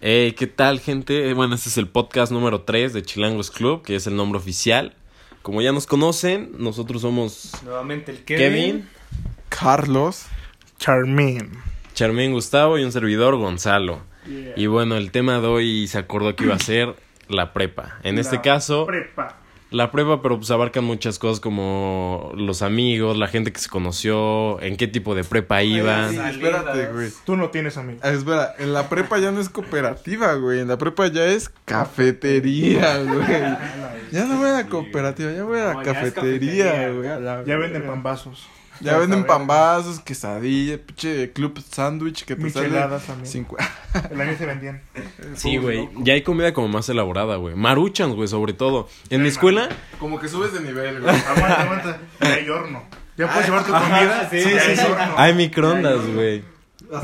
Hey, ¿qué tal, gente? Bueno, este es el podcast número 3 de Chilangos Club, que es el nombre oficial. Como ya nos conocen, nosotros somos Nuevamente el Kevin, Kevin. Carlos. Charmin. Charmín Gustavo y un servidor Gonzalo. Y bueno, el tema de hoy se acordó que iba a ser la prepa. En este La caso, Prepa. La prepa, pero pues abarcan muchas cosas como los amigos, la gente que se conoció, en qué tipo de prepa iban. Sí, espérate, güey. Tú no tienes amigos. Ah, espera, en la prepa ya no es cooperativa, güey. En la prepa ya es cafetería, güey. Ya no voy a la cooperativa, ya voy a la No, cafetería, cafetería, güey. a la Ya venden pambazos. Ya venden pambazos, quesadillas, pinche club sándwich que te Micheladas sale también. cincu- El año se vendían. Sí, güey. Ya hay comida como más elaborada, güey. Maruchans, güey, sobre todo. En mi escuela, Como que subes de nivel, güey. Aguanta, aguanta. Ya hay horno. Ya puedes llevar tu comida. sí, sí, hay sí. hay microondas, güey.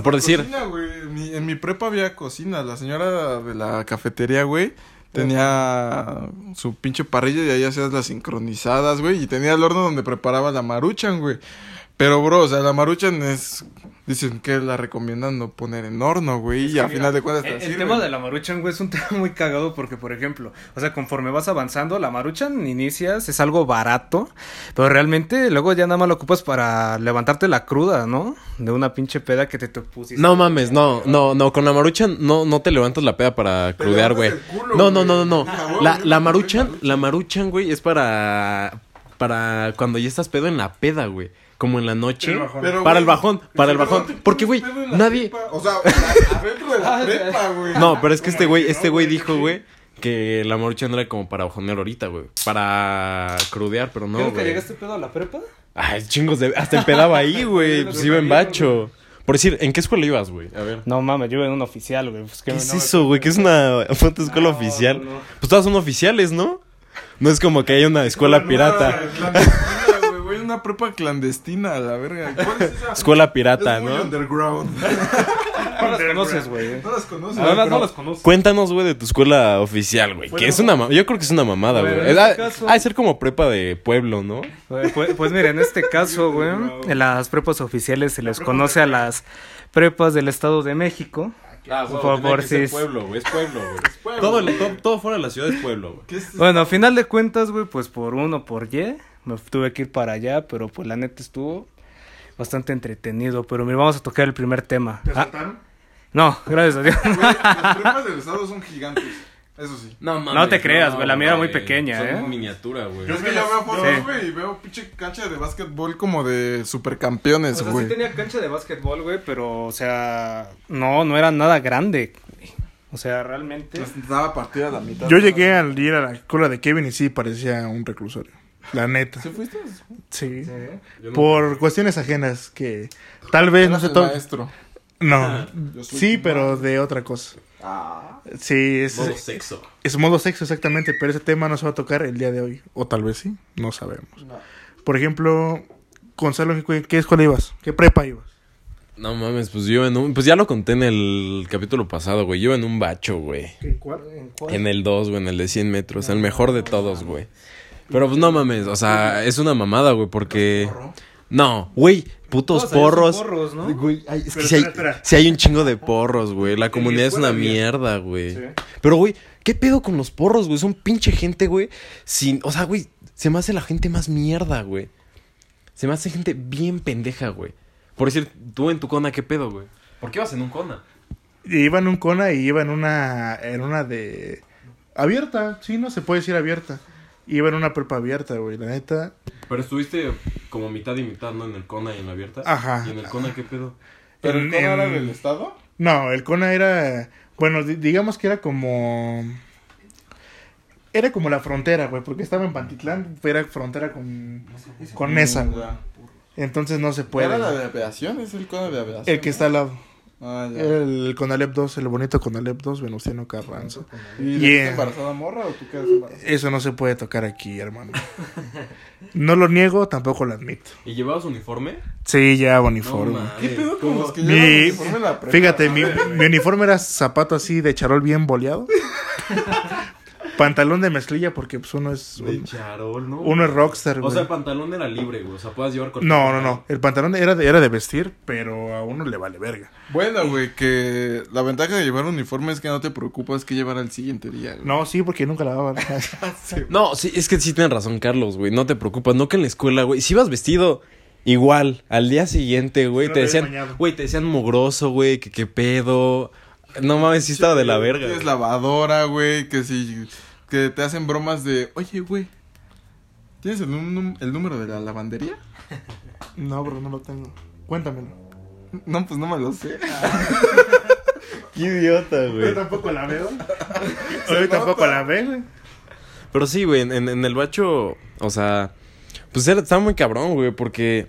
Por decir- cocina, güey. En mi, en mi prepa había cocina. La señora de la cafetería, güey, tenía su pinche parrilla y ahí hacías las sincronizadas, güey. Y tenía el horno donde preparaba la maruchan, güey. Pero, bro, o sea, la maruchan es... Dicen que la recomiendan no poner en horno, güey. Y a final de cuentas te El, el tema de la maruchan, güey, es un tema muy cagado porque, por ejemplo, o sea, conforme vas avanzando, la maruchan inicias, es algo barato, pero realmente luego ya nada más lo ocupas para levantarte la cruda, ¿no? De una pinche peda que te, te pusiste. No mames, no, no, no, con la maruchan no, no te levantas la peda para Te crudear, güey. culo, No, no, güey. no, no, no. Ah, La, la maruchan. la maruchan, güey, es para, para cuando ya estás pedo en la peda, güey. Como en la noche. Pero, Para el bajón, para el bajón. no Porque, güey, nadie... O sea, adentro de la prepa, güey. No, pero es que este güey, este güey dijo, güey, que la maruchan era como para bajonear ahorita, güey. Para crudear, pero no, ¿Creo que güey. llegaste pedo a la prepa? Ay, chingos de... Hasta empedaba ahí, güey. Pues iba en bacho. Por decir, ¿en qué escuela ibas, güey? A ver. No mames, yo iba en un oficial, güey. Pues, ¿Qué no es eso, güey? ¿Qué es una foto escuela No, oficial? no, no. Pues todas son oficiales, ¿no? No es como que hay una escuela pirata. Una prepa clandestina, la verga. ¿Cuál es esa? Escuela pirata, Es muy ¿no? underground. No las conoces, güey. No las conoces. Además, pero- no las conoces. Cuéntanos, güey, de tu escuela oficial, güey. Que es una Yo creo que es una mamada, güey. Ha este caso- ha de ser como prepa de pueblo, ¿no? Pues, pues mira, en este caso, güey, en las prepas oficiales se les conoce a las prepas del Estado de México. Ah, güey, Por tenía favor, que ser sí. pueblo, güey. Es pueblo, güey. Todo, todo, todo fuera de la ciudad es pueblo, güey. ¿Qué es? Bueno, a final de cuentas, güey, pues por uno, por Y, me tuve que ir para allá, pero pues la neta estuvo bastante entretenido. Pero mira, vamos a tocar el primer tema. ¿Te Ah, no, gracias a Dios. Güey, las prepas del estado son gigantes. Eso sí. No, mames, No te creas, güey, la mía era muy pequeña, Son ¿eh? miniatura, güey. Yo es que yo veo fotos, Sí. güey, y veo pinche cancha de básquetbol como de supercampeones, O sea, güey. sí tenía cancha de básquetbol, güey, pero, o sea, no, no era nada grande. güey. O sea, realmente... Estaba partida a la mitad. Yo llegué al ir a la escuela de Kevin y sí parecía un reclusorio. La neta. ¿Sí fuiste? Sí. No- Por cuestiones ajenas que tal vez no se el to- maestro. No. Soy Sí, pero de otra cosa. Ah. Sí, es, Modo sexo. es modo sexo exactamente, pero ese tema no se va a tocar el día de hoy. O tal vez sí, no sabemos. Por ejemplo, Gonzalo, ¿qué, qué escuela ibas? ¿Qué prepa ibas? No mames, pues yo en un... Pues ya lo conté en el capítulo pasado, güey. Yo en un bacho, güey. ¿En cuál? En el 2, güey, en el de 100 metros. El mejor de todos, güey. Pero pues no mames, o sea, es una mamada, güey, porque... No, güey, putos porros. porros, ¿no? Güey, ay, es que sí hay, espera, sí hay un chingo de porros, güey. La comunidad es una había. mierda, güey. Sí. Pero, güey, ¿qué pedo con los porros, güey? Son pinche gente, güey. Sin... O sea, güey, se me hace la gente más mierda, güey. Se me hace gente bien pendeja, güey. Por decir, tú en tu cona, ¿qué pedo, güey? ¿Por qué vas en un cona? Iba en un cona y iba en una, en una de... Abierta, sí, no se puede decir abierta. Iba en una prepa abierta, güey, la neta. Pero estuviste como mitad y mitad, ¿no? En el cona y en la abierta. Ajá. ¿Y en el cona qué pedo? ¿Pero En- el cono era del estado? No, el Cona era. Bueno, di- digamos que era como. Era como la frontera, güey, porque estaba en Pantitlán, era frontera con, con Nesa, güey. Entonces no se ¿Era puede. la de aviación? ¿Es el cono de aviación? El que está al lado. Ah, ya. El Conalep 2, el bonito Conalep 2, Venustiano Carranza. ¿Y Yeah. embarazada morra o tú quedas embarazada? Eso no se puede tocar aquí, hermano. No lo niego, tampoco lo admito. ¿Y llevabas uniforme? Sí, ya uniforme. mames. ¿Qué pedo con los que Mi- uniforme en la prepa? Fíjate, mi, mi uniforme era zapato así de charol bien boleado. pantalón de mezclilla porque pues uno es De charol, ¿no? uno es rockstar, O güey. sea, el pantalón era libre, güey. O sea, puedas llevar con. no, no, no. El pantalón era de, era de vestir, pero a uno le vale verga. Bueno, güey, que la ventaja de llevar uniforme es que no te preocupas que llevar al siguiente día, güey. No, sí, porque nunca lavaban. No, sí, es que sí tienes razón, Carlos, güey. No te preocupas. No que en la escuela, güey. Si ibas vestido igual al día siguiente, güey, No te decían, güey, te decían mugroso, güey, que qué pedo. No mames, sí estaba de la verga. Tienes güey. lavadora, güey, que si... Que te hacen bromas de... Oye, güey, ¿tienes el, num- el número de la lavandería? no, bro, no lo tengo. Cuéntamelo. No, pues no me lo sé. Qué idiota, Yo tampoco la veo. Yo tampoco la veo, güey. Pero sí, güey, en, en el bacho, o sea, pues era, estaba muy cabrón, güey, porque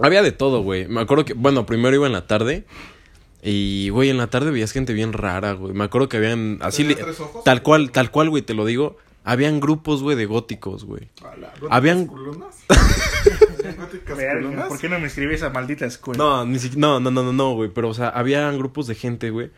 había de todo, güey. Me acuerdo que, bueno, primero iba en la tarde y, güey, en la tarde veías gente bien rara, güey. Me acuerdo que habían, así, tal cual, tal cual, güey, te lo digo. Habían grupos, güey, de góticos, güey. Habían-. ¿Por qué no me escribí esa maldita escuela? No, ni siquiera, no, no, no, no, no, güey. Pero, o sea, habían grupos de gente, güey,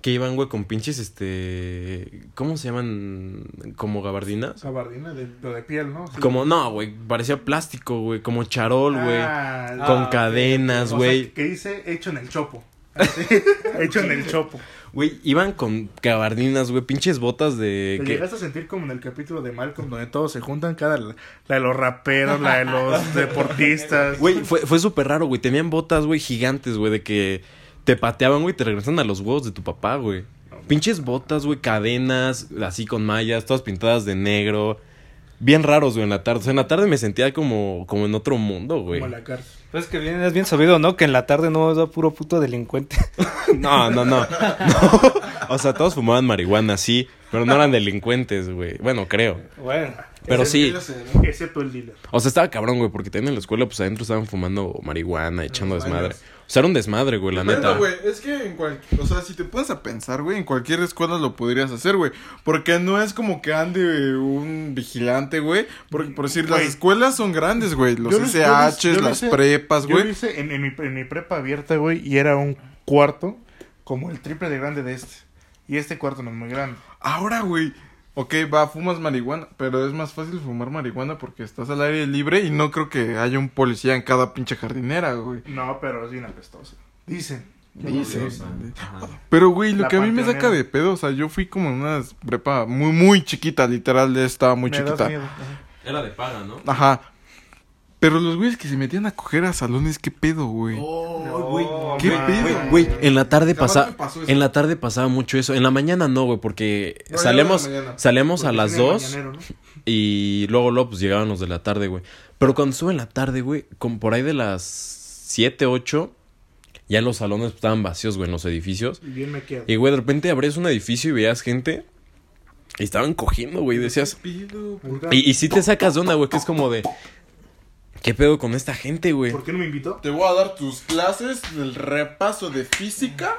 que iban, güey, con pinches, este, ¿cómo se llaman? Como gabardinas. Gabardina de, de piel, ¿no? Sí. Como, no, güey, parecía plástico, güey, como charol, güey. Ah, con ah, cadenas, o sea, güey. que dice hecho en el chopo. Así, hecho en el chopo. Güey, iban con gabardinas, güey, pinches botas de... Te que- llegaste a sentir como en el capítulo de Malcolm donde todos se juntan, cada la, la de los raperos, la de los deportistas. Güey, fue, fue súper raro, güey. Tenían botas, güey, gigantes, güey, de que te pateaban, güey, y te regresan a los huevos de tu papá, güey. Pinches botas, güey, cadenas, así con mallas, todas pintadas de negro. Bien raros, güey, en la tarde. O sea, en la tarde me sentía como, como en otro mundo, güey. Como la cárcel. Pues es que bien, es bien sabido, ¿no? Que en la tarde no da puro puto delincuente. No, no, no, no. O sea, todos fumaban marihuana, sí, pero no eran delincuentes, güey. Bueno, creo. bueno. Pero sí. Excepto el dealer. O sea, estaba cabrón, güey, porque también en la escuela, pues adentro estaban fumando marihuana, echando desmadre. O sea, era un desmadre, güey, la neta. güey, es que en cualquier... O sea, si te pones a pensar, güey, en cualquier escuela lo podrías hacer, güey. Porque no es como que ande un vigilante, güey. Porque, por decir, las escuelas son grandes, güey. Los Yo yo SHs, yo las hice- prepas, Yo lo güey. hice en, en mi, en mi prepa abierta, güey, y era un cuarto como el triple de grande de este. Y este cuarto no es muy grande. Ahora, güey. Ok, va, fumas marihuana, pero es más fácil fumar marihuana porque estás al aire libre y no creo que haya un policía en cada pinche jardinera, güey. No, pero es bien apestosa. Dicen. Dicen. Pero, güey, lo La que a mí me saca de pedo, o sea, yo fui como en una prepa muy, muy chiquita, literal, estaba muy Me das chiquita. Era de paga, ¿no? Ajá. Pero los güeyes que se metían a coger a salones, ¿qué pedo, güey? güey. ¿Qué man. pedo? Güey, güey, en la tarde pasaba. me pasó eso. En la tarde pasaba mucho eso. En la mañana no, güey, porque No, salemos, salemos a las tiene el 2 mañanero, ¿no? y luego, luego, pues llegaban los de la tarde, güey. Pero cuando estuve en la tarde, güey, como por ahí de las 7, 8, ya los salones estaban vacíos, güey, en los edificios. Y bien me quedo. Y, güey, de repente abrías un edificio y veías gente y estaban cogiendo, güey, y decías. Y, y sí te sacas de onda, güey, que es como de. ¿Qué pedo con esta gente, güey? ¿Por qué no me invitó? Te voy a dar tus clases del repaso de física.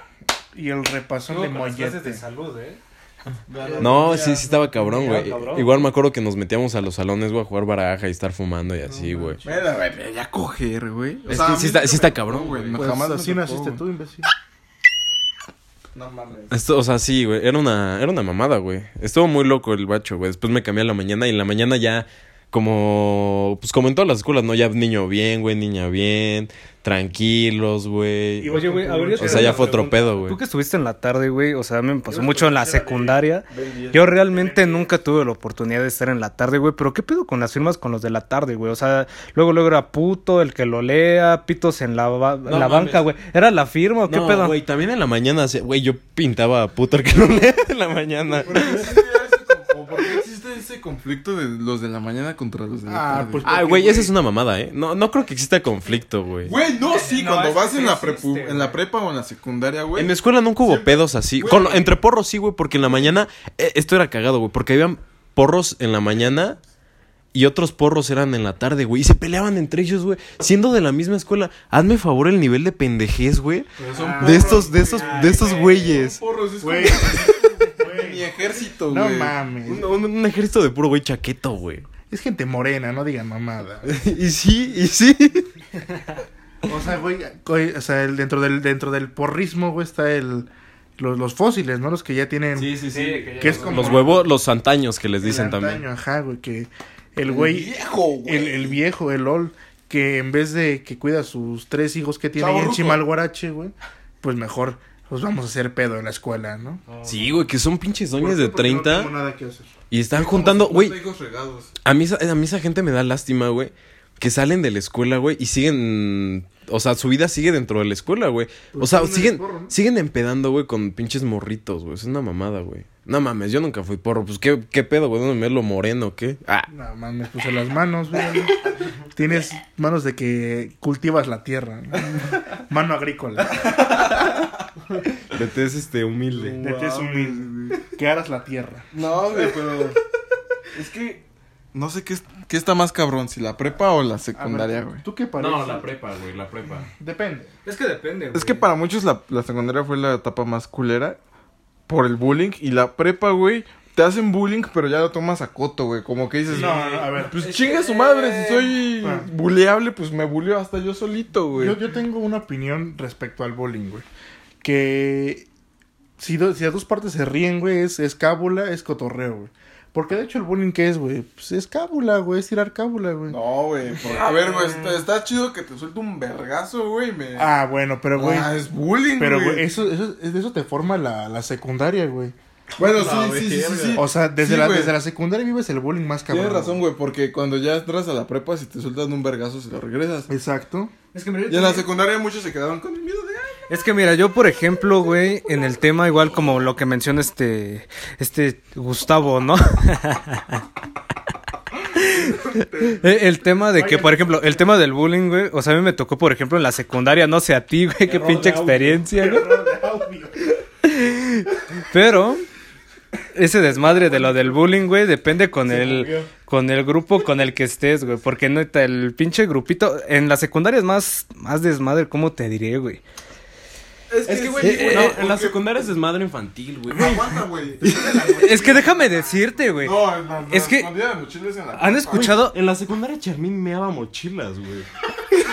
Y el repasón de mollete. de salud, ¿eh? No, sí, sí estaba cabrón, güey. cabrón. Igual me acuerdo que nos metíamos a los salones, güey, a jugar baraja y estar fumando y así, güey. Mira, güey, ya coger, güey. O sea, sí está- sí está cabrón, güey. No, Pues jamás así naciste tú, imbécil. No mames. Esto, o sea, sí, güey. Era una, era una mamada, güey. Estuvo muy loco el bacho, güey. Después me cambié a la mañana y en la mañana ya, como, pues como en todas las escuelas, ¿no? Ya niño bien, güey, niña bien, tranquilos, güey. Y Oye, güey, a ver, yo O sea, ya fue otro pedo, güey. Tú que estuviste en la tarde, güey, o sea, me pasó mucho en la secundaria. Yo realmente nunca tuve la oportunidad de estar en la tarde, güey, pero ¿qué pedo con las firmas con los de la tarde, güey? O sea, luego luego era puto, el que lo lea, pitos en la, ba- en la banca, güey. ¿Era la firma o qué No, pedo? güey, también en la mañana, güey, yo pintaba puto el que no lee en la mañana. ¿Por qué existe ese- o por qué existe ese conflicto de los de la mañana contra los de la Ah, tarde? pues- Ay, güey, esa es una mamada, ¿eh? No, no creo que exista conflicto, güey. Güey, no, sí, No, cuando vas que en la, existe, prepu- güey. en la prepa o en la secundaria, güey. En mi escuela nunca hubo Siempre- pedos así. Con- entre porros sí, güey, porque en la mañana. eh, esto era cagado, güey, porque habían porros en la mañana y otros porros eran en la tarde, güey. Y se peleaban entre ellos, güey. Siendo de la misma escuela. Hazme favor el nivel de pendejez, güey. Pero son Ah, De porros, estos, de estos, de estos güeyes. son porros, es Güey. Mi Güey. ejército, No mames. Un, un- un ejército de puro güey chaqueto, güey. Es gente morena, no digan mamada. y sí, y sí. O sea, güey, o sea, el- dentro del dentro del porrismo, güey, está el los, los fósiles, ¿no? Los que ya tienen... Sí, sí, sí. que es como... Los huevos, los antaños que les el dicen antaño, también. Ajá, güey, que el güey... viejo, güey. El, el viejo, el LOL, que en vez de que cuida a sus tres hijos que tiene ahí en. Chimalguarache, güey, pues mejor los vamos a hacer pedo en la escuela, ¿no? Sí, güey, que son pinches doñas ¿Por qué? de Porque no 30 tengo nada que hacer. y están juntando, güey. A mí, esa- a mí esa gente me da lástima, güey. Que salen de la escuela, güey, y siguen... O sea, su vida sigue dentro de la escuela, güey. O Pues sea, son unos siguen, porro, ¿no? siguen empedando, güey, con pinches morritos, güey. Es una mamada, güey. No mames, yo nunca fui porro. Pues, ¿qué, qué pedo, güey? ¿Dónde me lo moreno o qué? Ah, No mames, puse las manos, güey. Tienes manos de que cultivas la tierra. ¿no? Mano agrícola. De tez, este, humilde. De tez humilde. Que aras la tierra. No, güey, pero. es que. No sé qué, es- qué está más cabrón, si la prepa o la secundaria, ver, güey. ¿Tú qué pareces? prepa, güey, la prepa. Depende. Es que depende, güey. Es que para muchos la, la secundaria fue la etapa más culera por el bullying. Y la prepa, güey, te hacen bullying, pero ya lo tomas a coto, güey. Como que dices, No, no, a ver. pues chinga su madre, si soy Ah. buleable, pues me buleo hasta yo solito, güey. Yo, yo tengo una opinión respecto al bullying, güey. Que si, do- si a dos partes se ríen, güey, es, es cábula, es cotorreo, güey. Porque de hecho el bullying, ¿qué es, güey? Pues es cábula, güey, es tirar cábula, güey. No, güey. A ver, güey, está, está chido que te suelte un vergazo, güey. Me... Ah, bueno, pero, güey. Ah, es bullying, pero, güey. güey, eso, eso, de eso te forma la, la secundaria, güey. Bueno, No, sí, sí, sí, sí, sí. O sea, desde, Sí, la, güey. desde la secundaria vives el bullying más cabrón. Tienes razón, güey, porque cuando ya entras a la prepa, si te sueltan un vergazo, se lo regresas. Exacto. Es que en la secundaria muchos se quedaron con el miedo de... "Ay, Es que mira, yo por ejemplo, güey, en el tema igual como lo que menciona este este Gustavo, ¿no? Eh, el tema de que, por ejemplo, el tema del bullying, güey, o sea, a mí me tocó, por ejemplo, en la secundaria, no sé a ti, güey, qué pinche experiencia, güey. Pero ese desmadre de lo del bullying, güey, depende con el con el grupo con el que estés, güey, porque neta el pinche grupito en la secundaria es más más desmadre, ¿cómo te diré, güey? Es que, güey, Eh, no, eh, en la secundaria es desmadre infantil, güey. Aguanta, güey. Es que déjame decirte, güey. No, en la, Es la que- de mochilas en la ¿Han escuchado? En la secundaria Charmín meaba mochilas, güey.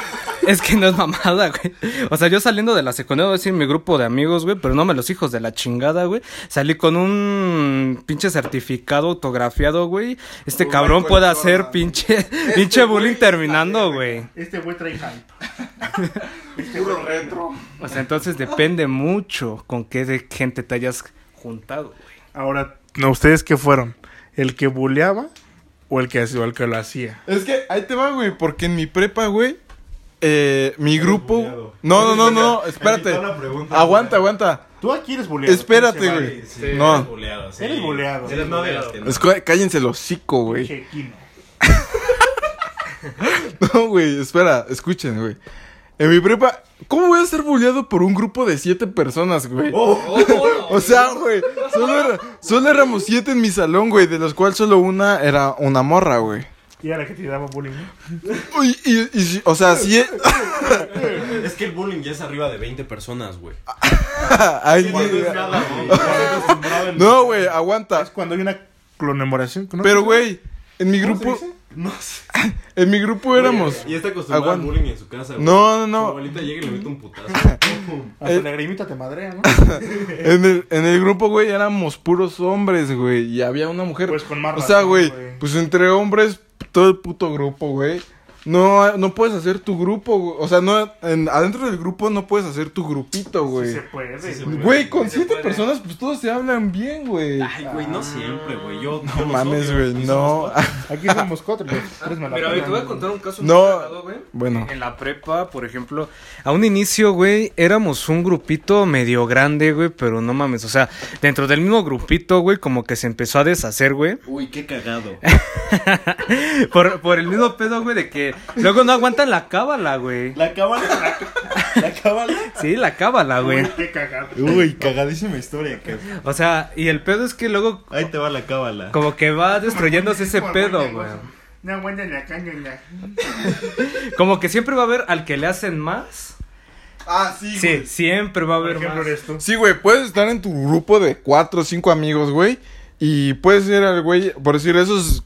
Es que no es mamada, güey. O sea, yo saliendo de la secundaria, voy a decir mi grupo de amigos, güey, pero no me los hijos de la chingada, güey. Salí con un pinche certificado autografiado, güey. Este cabrón puede hacer pinche, pinche bullying terminando, güey. Este güey trae hype. Puro retro. O sea, entonces depende mucho con qué de gente te hayas juntado, güey. Ahora, ¿no ustedes qué fueron? ¿El que buleaba o el que, o el que lo hacía? Es que ahí te va, güey, porque en mi prepa, güey, eh, mi grupo... No, no, no, no, espérate. Aguanta, aguanta. Tú aquí eres buleado. Espérate, güey. vale. No. Eres buleado, sí. Eres buleado. No no. Cállense el hocico, güey. No, güey, espera, escuchen, güey. En mi prepa, ¿cómo voy a ser bulleado por un grupo de siete personas, güey? O sea, güey, solo, era- solo éramos siete en mi salón, güey, de los cuales solo una era una morra, güey. Y era que te daba bullying. ¿no? Uy, y, y si- o sea, sí. Es que el bullying ya es arriba de 20 personas, güey. Ay, es no, güey, aguanta. Es cuando hay una clonemoración. ¿no? Pero, güey, en mi ¿Cómo se grupo? No sé. en mi grupo éramos. Y está acostumbrado al bullying en su casa, güey. No, no, Su no. abuelita llega y le mete un putazo. Hasta eh, la grimita te madrea, ¿no? En el, en el grupo, güey, éramos puros hombres, güey. Y había una mujer. Pues con más O sea, güey. pues entre hombres, todo el puto grupo, güey. No, no puedes hacer tu grupo, güey. O sea, no, en- adentro del grupo no puedes hacer tu grupito, güey. Sí se puede. Sí se güey. Güey, con siete puede. personas, pues todos se hablan bien, güey. Ay, güey, no siempre, güey. Yo No mames, güey, no. Aquí somos cuatro. güey. Mira, a ver, te voy a contar un caso No. muy güey. Bueno. En la prepa, por ejemplo, a un inicio, güey, éramos un grupito medio grande, güey, pero no mames, o sea, dentro del mismo grupito, güey, como que se empezó a deshacer, güey, Uy, qué cagado. por, por el mismo pedo, güey, de que luego no aguantan la cábala, güey. La cábala. La, la cábala. Sí, la cábala, güey. Uy, qué cagado. Uy, cagadísima historia, que. O sea, y el pedo es que luego Ahí te va la cábala. como que va destruyéndose ese pedo, güey. No aguantan la caña, ya. Como que siempre va a haber al que le hacen más. Ah, sí, Sí, siempre va a Por haber ejemplo, más. eres tú. Sí, güey, puedes estar en tu grupo de cuatro o cinco amigos, güey. Y puedes ser el güey, por decir, esos.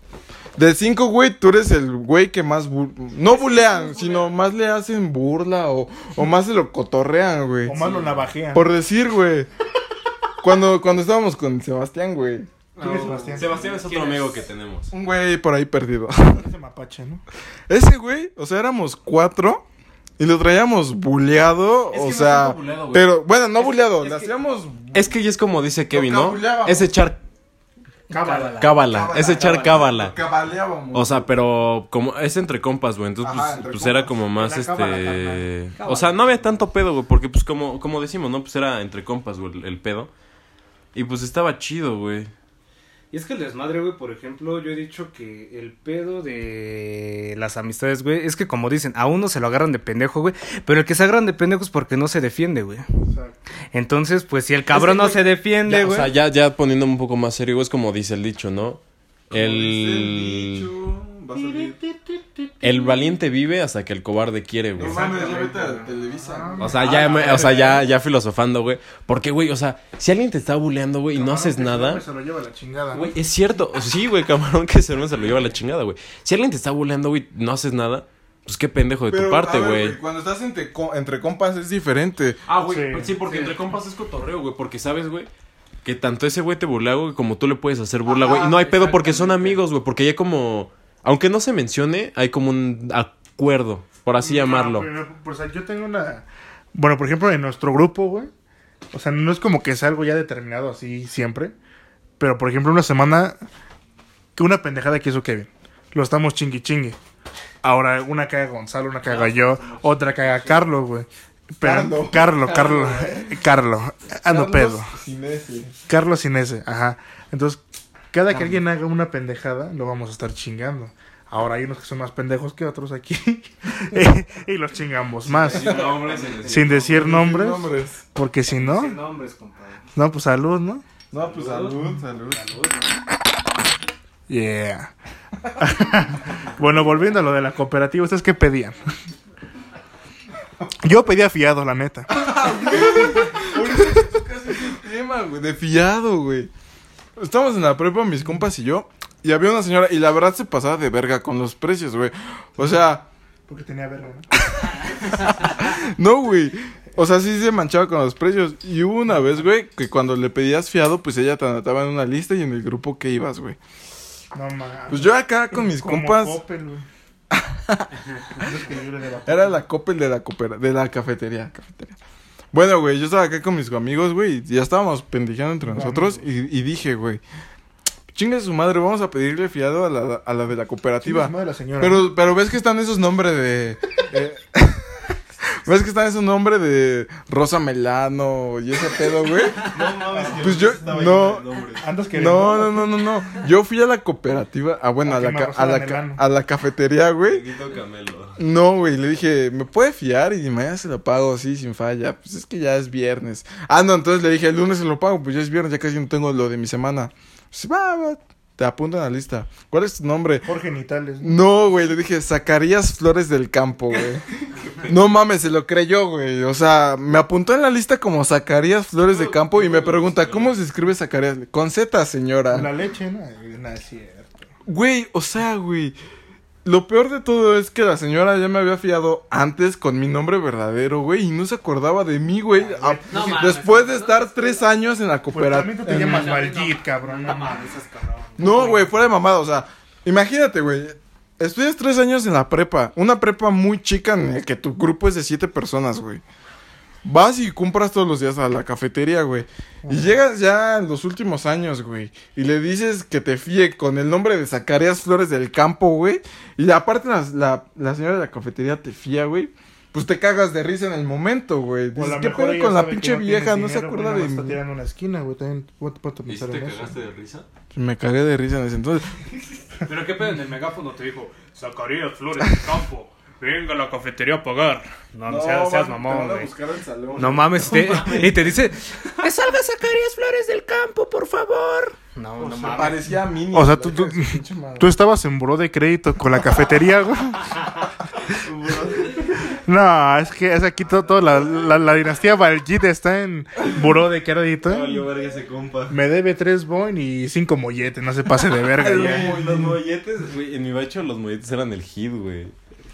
De cinco, güey, tú eres el güey que más. bu- no bulean, sino más le hacen burla o, o más se lo cotorrean, güey. O más lo navajean. Por decir, güey. Cuando, cuando estábamos con Sebastián, güey. ¿Quién es Sebastián? Sebastián es otro amigo que tenemos. Un güey por ahí perdido. Ese mapache, ¿no? Ese güey, o sea, éramos cuatro y lo traíamos buleado, Es que o no sea, buleado, pero bueno, no buleado, le hacíamos Es que ya es como dice Kevin, ¿no? Es echar Cábala. cábala, es echar cábala. Cabaleábamos. O sea, pero como es entre compas, güey. Entonces, Ajá, pues, entre pues compas. era como más cábala, este. carnal. O sea, no había tanto pedo, güey. Porque, pues, como, como decimos, ¿no? Pues era entre compas, güey, el, el pedo. Y pues estaba chido, güey. Y es que el desmadre, güey, por ejemplo, yo he dicho que el pedo de las amistades, güey, es que como dicen, a uno se lo agarran de pendejo, güey, pero el que se agarran de pendejo es porque no se defiende, güey. Entonces, pues si el cabrón no se defiende, Ya, o güey. sea, ya, ya poniéndome un poco más serio, güey, es como dice el dicho, ¿no? Como dice el El. dicho, va a salir. El valiente vive hasta que el cobarde quiere, güey. No mames, ya vete a Televisa. O sea, ya, me- o sea, ya, ya filosofando, güey. Porque, güey, o sea, si alguien te está bulleando, güey, y no haces nada. Se lo lleva la chingada. Güey, es cierto. Sí, güey, camarón que se se lo lleva a la chingada, güey. Si alguien te está bulleando, güey, no haces nada, pues qué pendejo de Pero, tu parte, a ver, güey. Cuando estás entre, co- entre compas es diferente. Ah, güey, Sí. sí, porque entre compas es cotorreo, güey. Porque sabes, güey, que tanto ese güey te burla, güey, como tú le puedes hacer burla, güey. Y no hay pedo porque son amigos, güey. Porque ya como. Aunque no se mencione, hay como un acuerdo, por así llamarlo. Pero, pues, yo tengo una... Bueno, por ejemplo, en nuestro grupo, güey. O sea, no es como que sea algo ya determinado así siempre. Pero, por ejemplo, una semana... Que una pendejada que hizo Kevin. Lo estamos chingui chingue. Ahora, una caga Gonzalo, una caga yo, otra caga Carlos, güey. Pero, Carlos, Carlos, Carlos, ando Carlos pedo. sin ese. Carlos sin ese, ajá. Entonces, cada que alguien haga una pendejada, lo vamos a estar chingando. Ahora hay unos que son más pendejos que otros aquí. y los chingamos más. Sin decir nombres. Nombres. Porque si no, Sin nombres, compadre. no, pues salud, ¿no? No, pues salud, salud. Yeah. bueno, volviendo a lo de la cooperativa, ¿ustedes qué pedían? Yo pedía fiado, la neta. tema, güey, de fiado, güey. Estábamos en la prepa, mis compas y yo, y había una señora, y la verdad se pasaba de verga con los precios, güey. O sea, Porque tenía verga, ¿no? no, güey. O sea, sí se manchaba con los precios. Y hubo una vez, güey, que cuando le pedías fiado, pues ella te anotaba en una lista y en el grupo que ibas, güey. No mames. Pues yo acá con mis Como compas, Coppel, güey. Era la Coppel de la, de la cafetería, cafetería. Bueno, güey, yo estaba acá con mis amigos, güey, y ya estábamos pendejeando entre nosotros y, y dije, güey, chingue su madre, vamos a pedirle fiado a la, a la de la cooperativa. madre la señora. Pero, pero ves que están esos nombres de. eh, ves que están esos nombres de Rosa Melano y ese pedo, güey. No mames, que Pues yo- no. Andas No, no, no, no, no. Yo fui a la cooperativa. Ah, bueno, A a la, a la, a la cafetería, güey. Camelo. No, güey, le dije, ¿me puede fiar? Y mañana se lo pago, sí, sin falla. Pues es que ya es viernes. Ah, no, entonces le dije, el lunes se lo pago, pues ya es viernes, ya casi no tengo lo de mi semana. Pues va, va, te apunto en la lista. ¿Cuál es tu nombre? Jorge Nitales. ¿no? No, güey, le dije, Zacarías Flores del Campo, güey. No mames, se lo creyó, güey. O sea, me apuntó en la lista como Zacarías Flores de Campo y me pregunta, ¿cómo se escribe Zacarías? Con Z, señora. La leche, ¿no? No es cierto. Güey, o sea, güey. Lo peor de todo es que la señora ya me había fiado antes con mi nombre verdadero, güey, y no se acordaba de mí, güey. Ah, No mames, Después de estar tres años en la Pues también tú cooperativa. te llamas Valjit, cabrón. No mames, esas cabrón. No, güey, fuera de mamada, o sea, imagínate, güey. Estudias tres años en la prepa, una prepa muy chica en la que tu grupo es de siete personas, güey. Vas y compras todos los días a la cafetería, güey. Y llegas ya en los últimos años, güey. Y le dices que te fíe con el nombre de Zacarías Flores del Campo, güey. Y aparte la, la, la señora de la cafetería te fía, güey. Pues te cagas de risa en el momento, güey. Dices, ¿qué pedo con la pinche no vieja? No se acuerda de Está mí. tirando una esquina, güey. También ¿Y si te cagaste de risa? Me cagué de risa en ese entonces. Pero qué pedo en el megáfono te dijo, Zacarías Flores del Campo, venga a la cafetería a pagar. No, no, seas, seas mamón, güey. No mames, te- y te dice, que salga Zacarías Flores del Campo, por favor. No, no mames. Parecía mini. O sea, tú, tú, tú estabas en buró de crédito con la cafetería, güey. No, es que es aquí todo, todo la, la, la dinastía Valjit está en buró de crédito. Valió verga ese compa. Me debe tres boin y cinco molletes, no se pase de verga ya. Los molletes, güey, en mi bacho los molletes eran el hit, güey.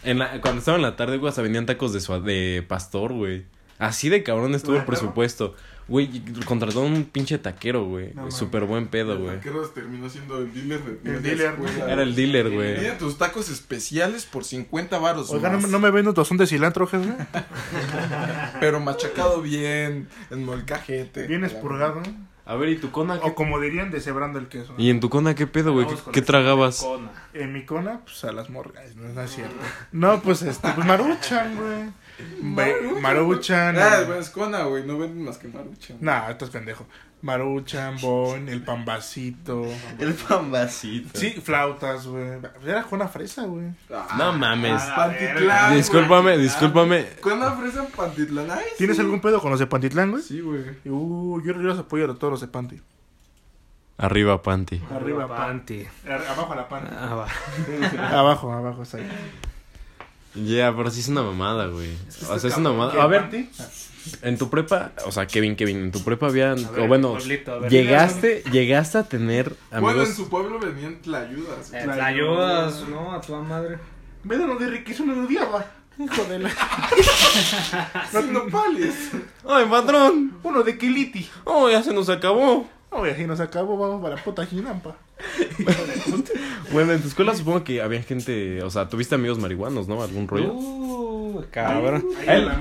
En la, cuando estaba en la tarde, güey, hasta vendían tacos de, sua- de pastor, güey. Así de cabrón estuvo el presupuesto. Güey, contrató un pinche taquero, güey. No. Súper buen pedo, güey. Taqueros terminó siendo el dealer de El dealer. Era el dealer, güey. tus tacos especiales por 50 varos. Oiga, ¿no, más. no me ven un tazón de cilantro, jefe? Pero machacado bien, en molcajete. Bien expurgado. A ver, ¿y tu cona qué? O como dirían, deshebrando el queso. ¿Y en tu cona qué pedo, güey? ¿Qué, qué tragabas? Cona. En mi cona, pues a las morgas. No, no es cierto. No, pues este, pues maruchan, güey. Ve- Maruchan. Ah, es cona, güey. No venden más que maruchan. Nah, estás pendejo. Maruchan, bon, el pambacito. El pambacito. Sí, flautas, güey. Era con una fresa, güey. No mames. Pantitlán. Discúlpame, güey. discúlpame. ¿Cona fresa en Pantitlán? Ay, ¿Tienes sí. algún pedo con los de Pantitlán, güey? Sí, güey. Uh, yo, yo los apoyo a todos los de Panti. Arriba, Panty. Arriba, Panty. Ar- Abajo la Panti. Ah. Abajo, abajo, está ahí. Ya, pero sí es una mamada, güey. O sea, es una mamada. A ver, Panti? En tu prepa, o sea, Kevin, Kevin, en tu prepa habían, A ver, o bueno, pueblito, ver. llegaste, llegaste a tener Bueno, amigos. en su pueblo venían tlayudas. Eh, güey. te ayudas, ¿no? A tu madre. Me dan de riquísimo no lo odiaba. Hijo de la... Sin nopales. ¡Ay, patrón! Uno de Kiliti. ¡Oh, ya se nos acabó! Oye, así nos acabó, vamos para puta Jinampa. Bueno, en tu escuela supongo que había gente, o sea, tuviste amigos marihuanos, ¿no? ¿Algún rollo? Uh, cabrón.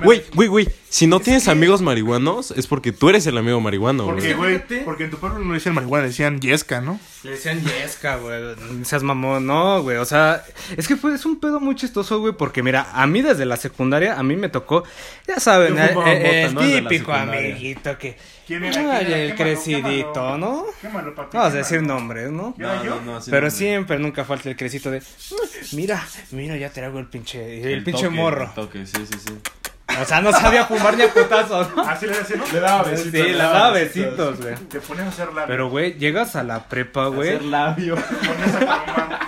Güey, güey, güey, si no tienes amigos marihuanos, es porque tú eres el amigo marihuano, Porque, güey. güey, porque en tu pueblo no decían marihuana, decían yesca, ¿no? Le decían Yesca, güey. no Seas mamón, no, güey. O sea, es que fue, es un pedo muy chistoso, güey. Porque mira, a mí desde la secundaria, a mí me tocó, ya saben, eh, eh, el ¿no? Típico amiguito que. ¿Quién era? Ay, ¿Quién era? el crecidito. ¿no? Quémalo, papi, No vas a decir nombres, ¿no? ¿Quién era yo? así Pero no, siempre, nunca falta el crecito de. Mira, mira, ya traigo el pinche. El, El pinche toque, morro. el toque, sí, sí, sí. O sea, no sabía fumar ni a putazos, ¿no? Así le decía, ¿no? Le daba Sí, besitos. le daba besitos, güey. Te ponías a hacer la... Pero, güey, llegas a la prepa, güey. Hacer labio. ponías a.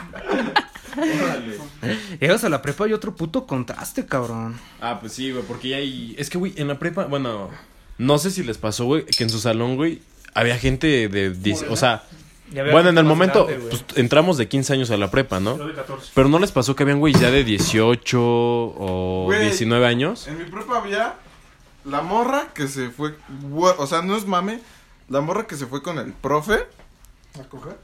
Llegas a la prepa y otro puto contraste, cabrón. Ah, pues sí, güey, porque ya hay... Es que, güey, en la prepa, bueno, no sé si les pasó, güey, que en su salón, güey, había gente de... 10 o sea, bueno, en el momento, grande, pues entramos de 15 años a la prepa, Yo ¿no? de 14. Pero no les pasó que habían, güey, ya de 18 o Güey. 19 años. En mi prepa había la morra que se fue. O sea, no es mame. La morra que se fue con el profe. ¿A coger?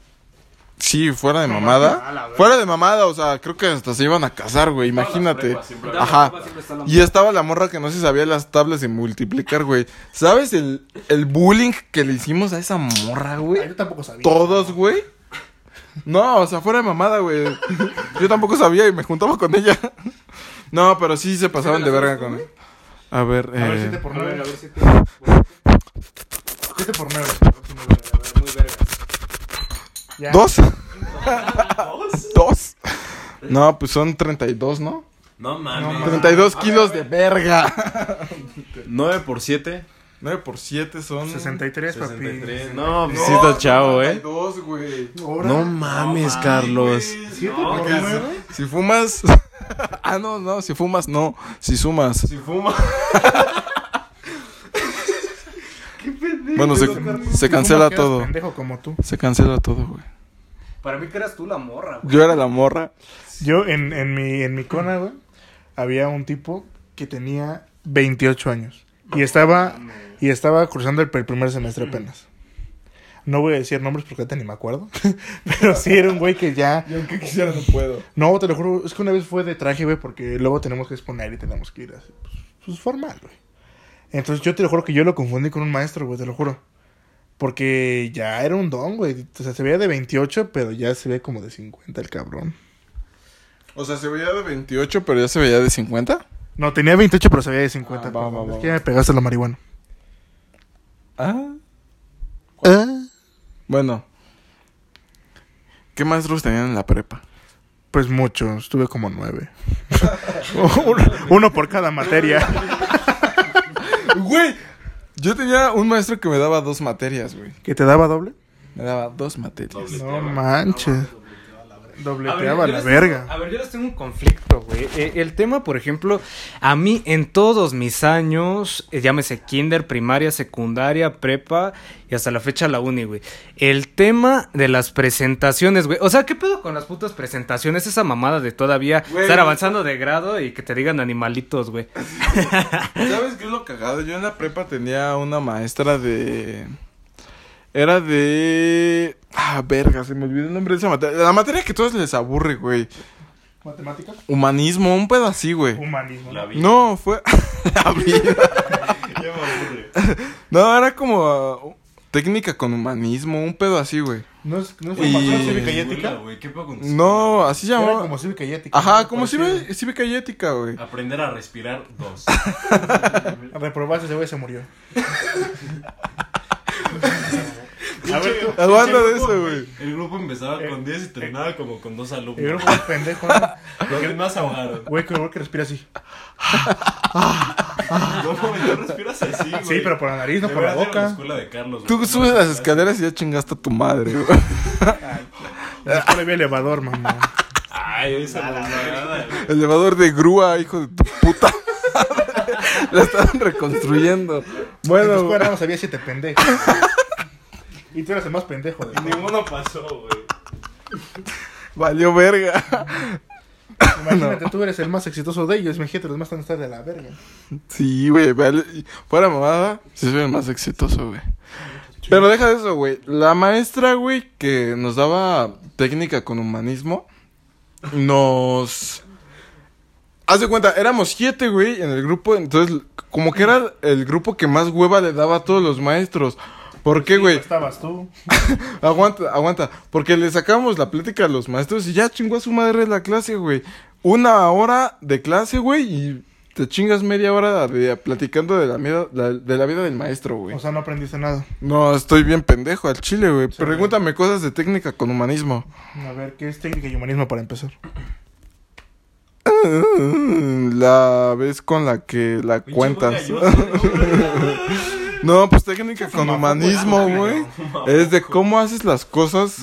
Sí, fuera de mamada. Fuera de mamada, o sea, creo que hasta se iban a casar, güey. Imagínate. Ajá. Y estaba la morra que no se sabía las tablas de multiplicar, güey. ¿Sabes el, el bullying que le hicimos a esa morra, Ah, güey? Yo tampoco sabía. Todos, güey. No, o sea, fuera de mamada, güey. Yo tampoco sabía y me juntaba con ella. No, pero sí se pasaban de verga con A ver, A ver, eh... 7 por A ver, 9. a ver si te... 7 por 9. Ya. ¿Dos? ¿Dos? No, pues son 32, ¿no? No mames. 32 kilos de verga. 9 por 7. 9 por 7 son... 63, papi. 63. No, pues No, sí está chavo, eh. 32, güey. Ahora, No mames, Carlos. 7 por Porque 9. si, si fumas... ah, no, no, si fumas, no. Si sumas. Si fuma. Bueno, se, se cancela todo. pendejo como tú. Se cancela todo, güey. Para mí que eras tú la morra, güey. Yo era la morra. Yo en, en mi en mi cona, güey, había un tipo que tenía 28 años y estaba y estaba cruzando el, el primer semestre apenas. No voy a decir nombres porque ahorita ni me acuerdo, pero sí era un güey que ya Yo aunque quisiera no puedo. no, te lo juro, es que una vez fue de traje, güey, porque luego tenemos que exponer y tenemos que ir así, pues, pues formal, güey. Entonces yo te lo juro que yo lo confundí con un maestro, güey, te lo juro. Porque ya era un don, güey. O sea, se veía de 28, pero ya se ve como de 50 el cabrón. O sea, se veía de 28, pero ya se veía de 50. No, tenía 28, pero se veía de 50. Ah, va, perdón. va, va. Es que ya me pegaste la marihuana. Ah. Ah. Bueno. ¿Qué maestros tenían en la prepa? Pues muchos, tuve como nueve. uno, uno por cada materia. Güey, yo tenía un maestro que me daba dos materias, güey. ¿Que te daba doble? Me daba dos materias. No manches. Dobleteaba la verga. a ver, yo les tengo un conflicto, güey. Eh, el tema, por ejemplo, a mí en todos mis años, eh, llámese kinder, primaria, secundaria, prepa y hasta la fecha la uni, güey. El tema de las presentaciones, güey. O sea, ¿qué pedo con las putas presentaciones? Esa mamada de todavía Güey. estar avanzando de grado y que te digan animalitos, güey. ¿Sabes qué es lo cagado? Yo en la prepa tenía una maestra de... Era de... Ah, verga, se me olvidó el nombre de esa materia. La materia que a todos les aburre, güey. ¿Matemáticas? Humanismo, un pedo así, güey. Humanismo. La vida. No, fue... la vida. Ya me aburre. No, era como... uh, técnica con humanismo, un pedo así, güey. ¿No es, no es Y- cívica y ética? güey, ¿Qué pedo con tu No, así se Era llamaba. como cívica y ética. Ajá, ¿no? como cívica, cívica y ética, güey. güey? Aprender a respirar, dos. Reprobaste ese güey se murió. A ver. Aguanta El de grupo, eso, güey. El grupo empezaba Eh, con 10 y terminaba como con dos El alumnos. grupo es pendejo, ¿no? Los demás ahogaron. Güey, que, güey que respira así. No, no respiras así, güey. Sí, pero por la nariz, no por la boca. escuela de Carlos, güey. Tú No subes las escaleras y ya chingaste a tu madre, güey. La escuela había elevador, mamá. Ay, esa mamada. Elevador de grúa, hijo de tu puta. La estaban reconstruyendo. en tu Bueno, escuela nada más había siete pendejos. Y tú eras el más pendejo de ninguno pasó, güey. valió verga. Imagínate, tú eres el más exitoso de ellos. Imagínate, los más van a estar de la verga. Sí, güey, vale. Fuera mamada, sí soy el más exitoso, güey. Pero deja de eso, güey. La maestra, güey, que nos daba técnica con humanismo, nos... Haz de cuenta, éramos siete, güey, en el grupo. Entonces, como que era el grupo que más hueva le daba a todos los maestros. ¿Por qué, güey? Estabas tú. Aguanta, aguanta. Porque le sacamos la plática a los maestros y ya chingó a su madre la clase, güey. Una hora de clase, güey, y te chingas media hora de, platicando de la, vida- la- de la vida del maestro, güey. O sea, no aprendiste nada. No, estoy bien pendejo al chile, güey. Pregúntame cosas de técnica con humanismo. A ver, ¿qué es técnica y humanismo para empezar? La vez con la que la cuentas. No, pues técnica con humanismo, güey. Es de cómo haces las cosas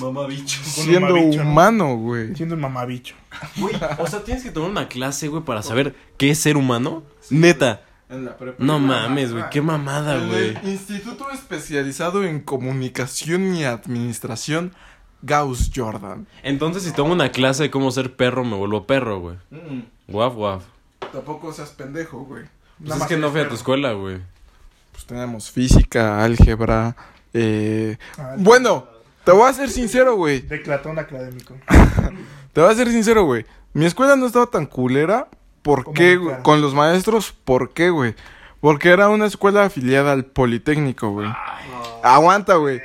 siendo humano, güey. Siendo un mamabicho. Güey, o sea, tienes que tomar una clase, güey, para saber qué es ser humano. Neta. En la prepa. No mames, güey, qué mamada, güey. Instituto Especializado en Comunicación y Administración, Gauss Jordan. Entonces, si tomo una clase de cómo ser perro, me vuelvo perro, güey. Guaf, guaf. Tampoco seas pendejo, güey. Pues Nada es más que no fui a tu escuela, güey. Pues tenemos física, álgebra. Eh... Ah, Bueno, te voy a ser sincero, güey. Declatón académico. Te voy a ser sincero, güey. Mi escuela no estaba tan culera. ¿Por ¿Cómo qué, güey? Con los maestros, ¿por qué, güey? Porque era una escuela afiliada al Politécnico, güey. Aguanta, güey.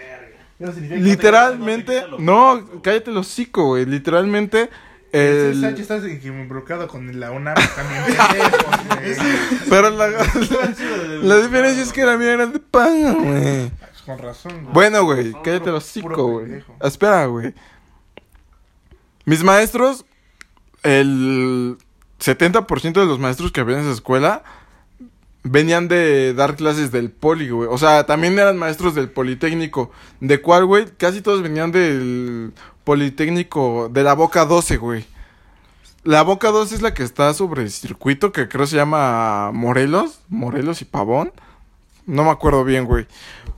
Literalmente, no te no, cállate el hocico, güey. Literalmente, el... Sánchez está involucrado con la UNAM también. Pero la, la diferencia es que la mía era de paga, güey. Pues Con razón. güey. Bueno, güey, cállate puro hocico, güey. Espera, güey. Mis maestros, el 70% de los maestros que había en esa escuela venían de dar clases del poli, güey. O sea, también eran maestros del Politécnico. ¿De cuál, güey? Casi todos venían del Politécnico, de la Boca 12, güey. La Boca 12 es la que está sobre el circuito, que creo se llama Morelos, Morelos y Pavón. No me acuerdo bien, güey.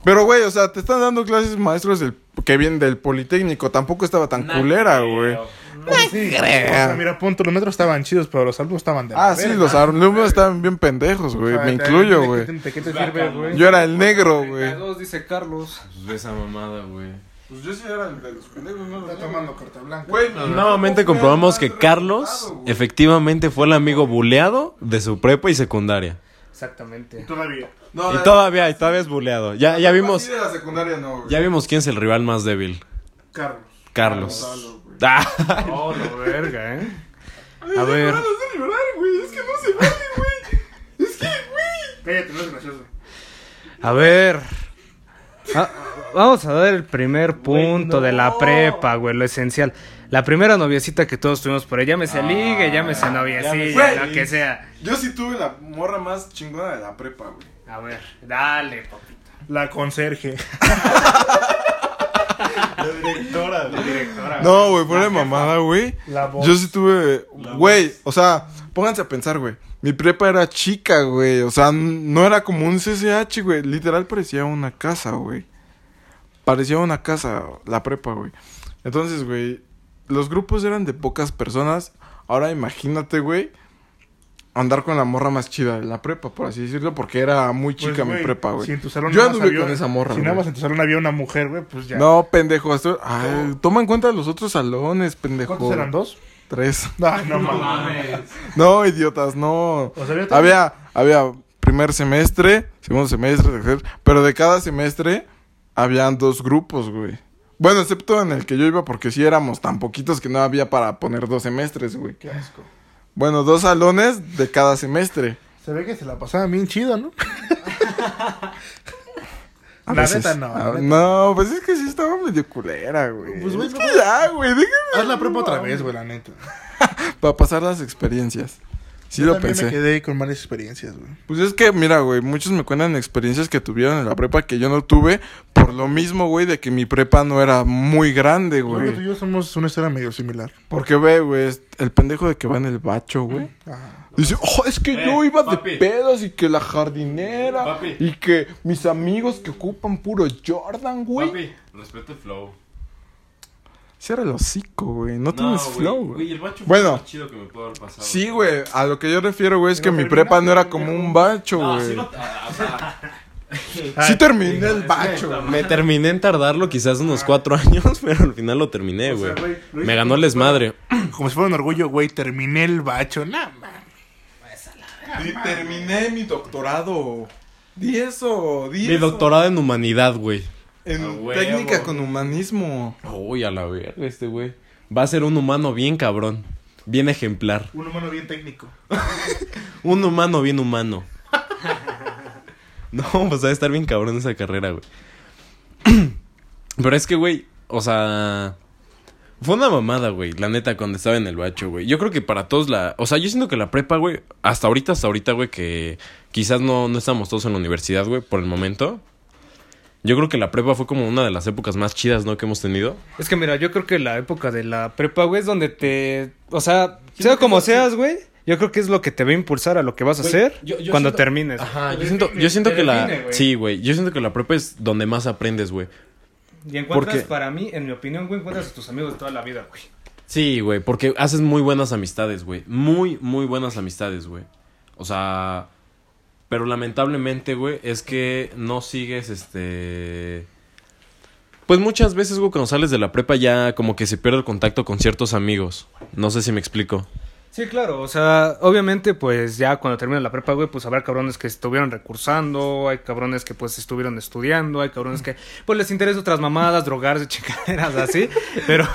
Pero, güey, o sea, te están dando clases maestros del, que vienen del Politécnico. Tampoco estaba tan culera, güey. Pues sí, O sea, mira, punto, los metros estaban chidos, pero los alumnos estaban de Ah, sí, los alumnos estaban bien pendejos, güey. O sea, Me ¿de- incluyo, de- güey. ¿De qué te sirve, güey? Yo era el negro, güey. Dos, dice Carlos. Pues esa mamada, güey. Pues yo sí era el de los pendejos, no Está tomando carta blanca. Güey, Nuevamente comprobamos que Carlos efectivamente fue el amigo buleado de su prepa y secundaria. Exactamente. Todavía. No, Y la- todavía, y todavía es buleado. Ya, ya vimos, de la secundaria no, güey. ya vimos quién es el rival más débil. Carlos. Carlos. Güey. Ah, Oh, la verga, eh. A ver. No llorar, güey. Es que no se vale, güey. Es que, güey. Cállate, no es gracioso. A ver. Ah, vamos a dar el primer punto de la prepa, güey, lo esencial. La primera noviecita que todos tuvimos por ahí, llámese ligue, llámese noviecilla, Güey. lo que sea. Yo sí tuve la morra más chingona de la prepa, güey. A ver, dale, papito. La conserje. directora, La directora. No, güey, fuera de mamada, güey. La voz. Yo sí tuve. La Güey, o sea, pónganse a pensar, güey. Mi prepa era chica, güey. O sea, no era como un CCH, güey. Literal parecía una casa, güey. Parecía una casa, la prepa, güey. Entonces, güey, los grupos eran de pocas personas. Ahora imagínate, güey, andar con la morra más chida de la prepa, por así decirlo, porque era muy Pues, chica mi prepa, güey. Si en tu salón Yo anduve había- con esa morra, Si nada más en tu salón había una mujer, güey, pues ya. No, pendejo, esto... Ay, toma en cuenta los otros salones, pendejo. ¿Cuántos eran? ¿Dos? Tres. Ay, no, No mames. mames. No, idiotas, no. O sea, había, Había, había primer semestre, segundo semestre, tercer, pero de cada semestre habían dos grupos, güey. Bueno, excepto en el que yo iba porque sí éramos tan poquitos que no había para poner dos semestres, güey. Qué asco. Bueno, dos salones de cada semestre. Se ve que se la pasaba bien chido, ¿no? A La veces. neta, no, la Ah, neta. No, pues es que sí estaba medio culera, güey. Pues, güey, es no que ya, güey, déjame. Haz la prepa otra vez, güey, la neta. Para pasar las experiencias. Sí Yo lo también pensé. me quedé con malas experiencias, güey. Pues es que, mira, güey, muchos me cuentan experiencias que tuvieron en la prepa que yo no tuve por lo mismo, güey, de que mi prepa no era muy grande, Creo que tú y güey. yo somos una historia medio similar. Porque ve, güey, el pendejo de que va en el bacho, güey. Ajá. Dice, oh, es que Eh, yo iba papi. de pedas y que la jardinera Papi. y que mis amigos que ocupan puro Jordan, güey. Papi, respeta el flow. Cierra el hocico, güey, no, tienes güey, flow, Güey, güey. el bacho fue Bueno. lo chido que me pudo haber pasado. Sí, güey, a lo que yo refiero, güey, es que mi prepa no era como un bacho, No, güey. sí lo... ah, o sea, Sí terminé el bacho. Me terminé en tardarlo quizás unos cuatro años, pero al final lo terminé, O sea, güey. Me ganó el desmadre. Como si fuera un orgullo, güey, terminé el bacho. Nah, man. Y terminé mi doctorado. Di eso, di Mi eso. doctorado en humanidad, güey. En técnica con humanismo. Uy, a la verga este güey. Va a ser un humano bien cabrón. Bien ejemplar. Un humano bien técnico. Un humano bien humano. No, pues va a estar bien cabrón esa carrera, güey. Pero es que, güey, o sea... Fue una mamada, güey, la neta, cuando estaba en el bacho, güey. Yo creo que para todos la... O sea, yo siento que la prepa, güey, hasta ahorita, hasta ahorita, güey, que quizás no, no estamos todos en la universidad, güey, por el momento. Yo creo que la prepa fue como una de las épocas más chidas, ¿no? Que hemos tenido. Es que mira, yo creo que la época de la prepa, güey, es donde te... O sea, sea como seas, güey, yo creo que es lo que te va a impulsar a lo que vas a Güey, hacer yo- yo cuando siento- termines. Ajá, yo siento, yo siento que la... define, güey. Sí, güey, yo siento que la prepa es donde más aprendes, güey. Y encuentras, Porque- para mí, en mi opinión, güey, encuentras a tus amigos de toda la vida, güey. Sí, güey, porque haces muy buenas amistades, güey. Muy, muy buenas amistades, güey. O sea, pero lamentablemente, güey, es que no sigues, este... Pues muchas veces, güey, cuando sales de la prepa ya como que se pierde el contacto con ciertos amigos. No sé si me explico. Sí, claro, o sea, obviamente, pues ya cuando termine la prepa, güey, pues habrá cabrones que estuvieron recursando, hay cabrones que pues estuvieron estudiando, hay cabrones que pues les interesa otras mamadas, drogarse, chingaderas así, pero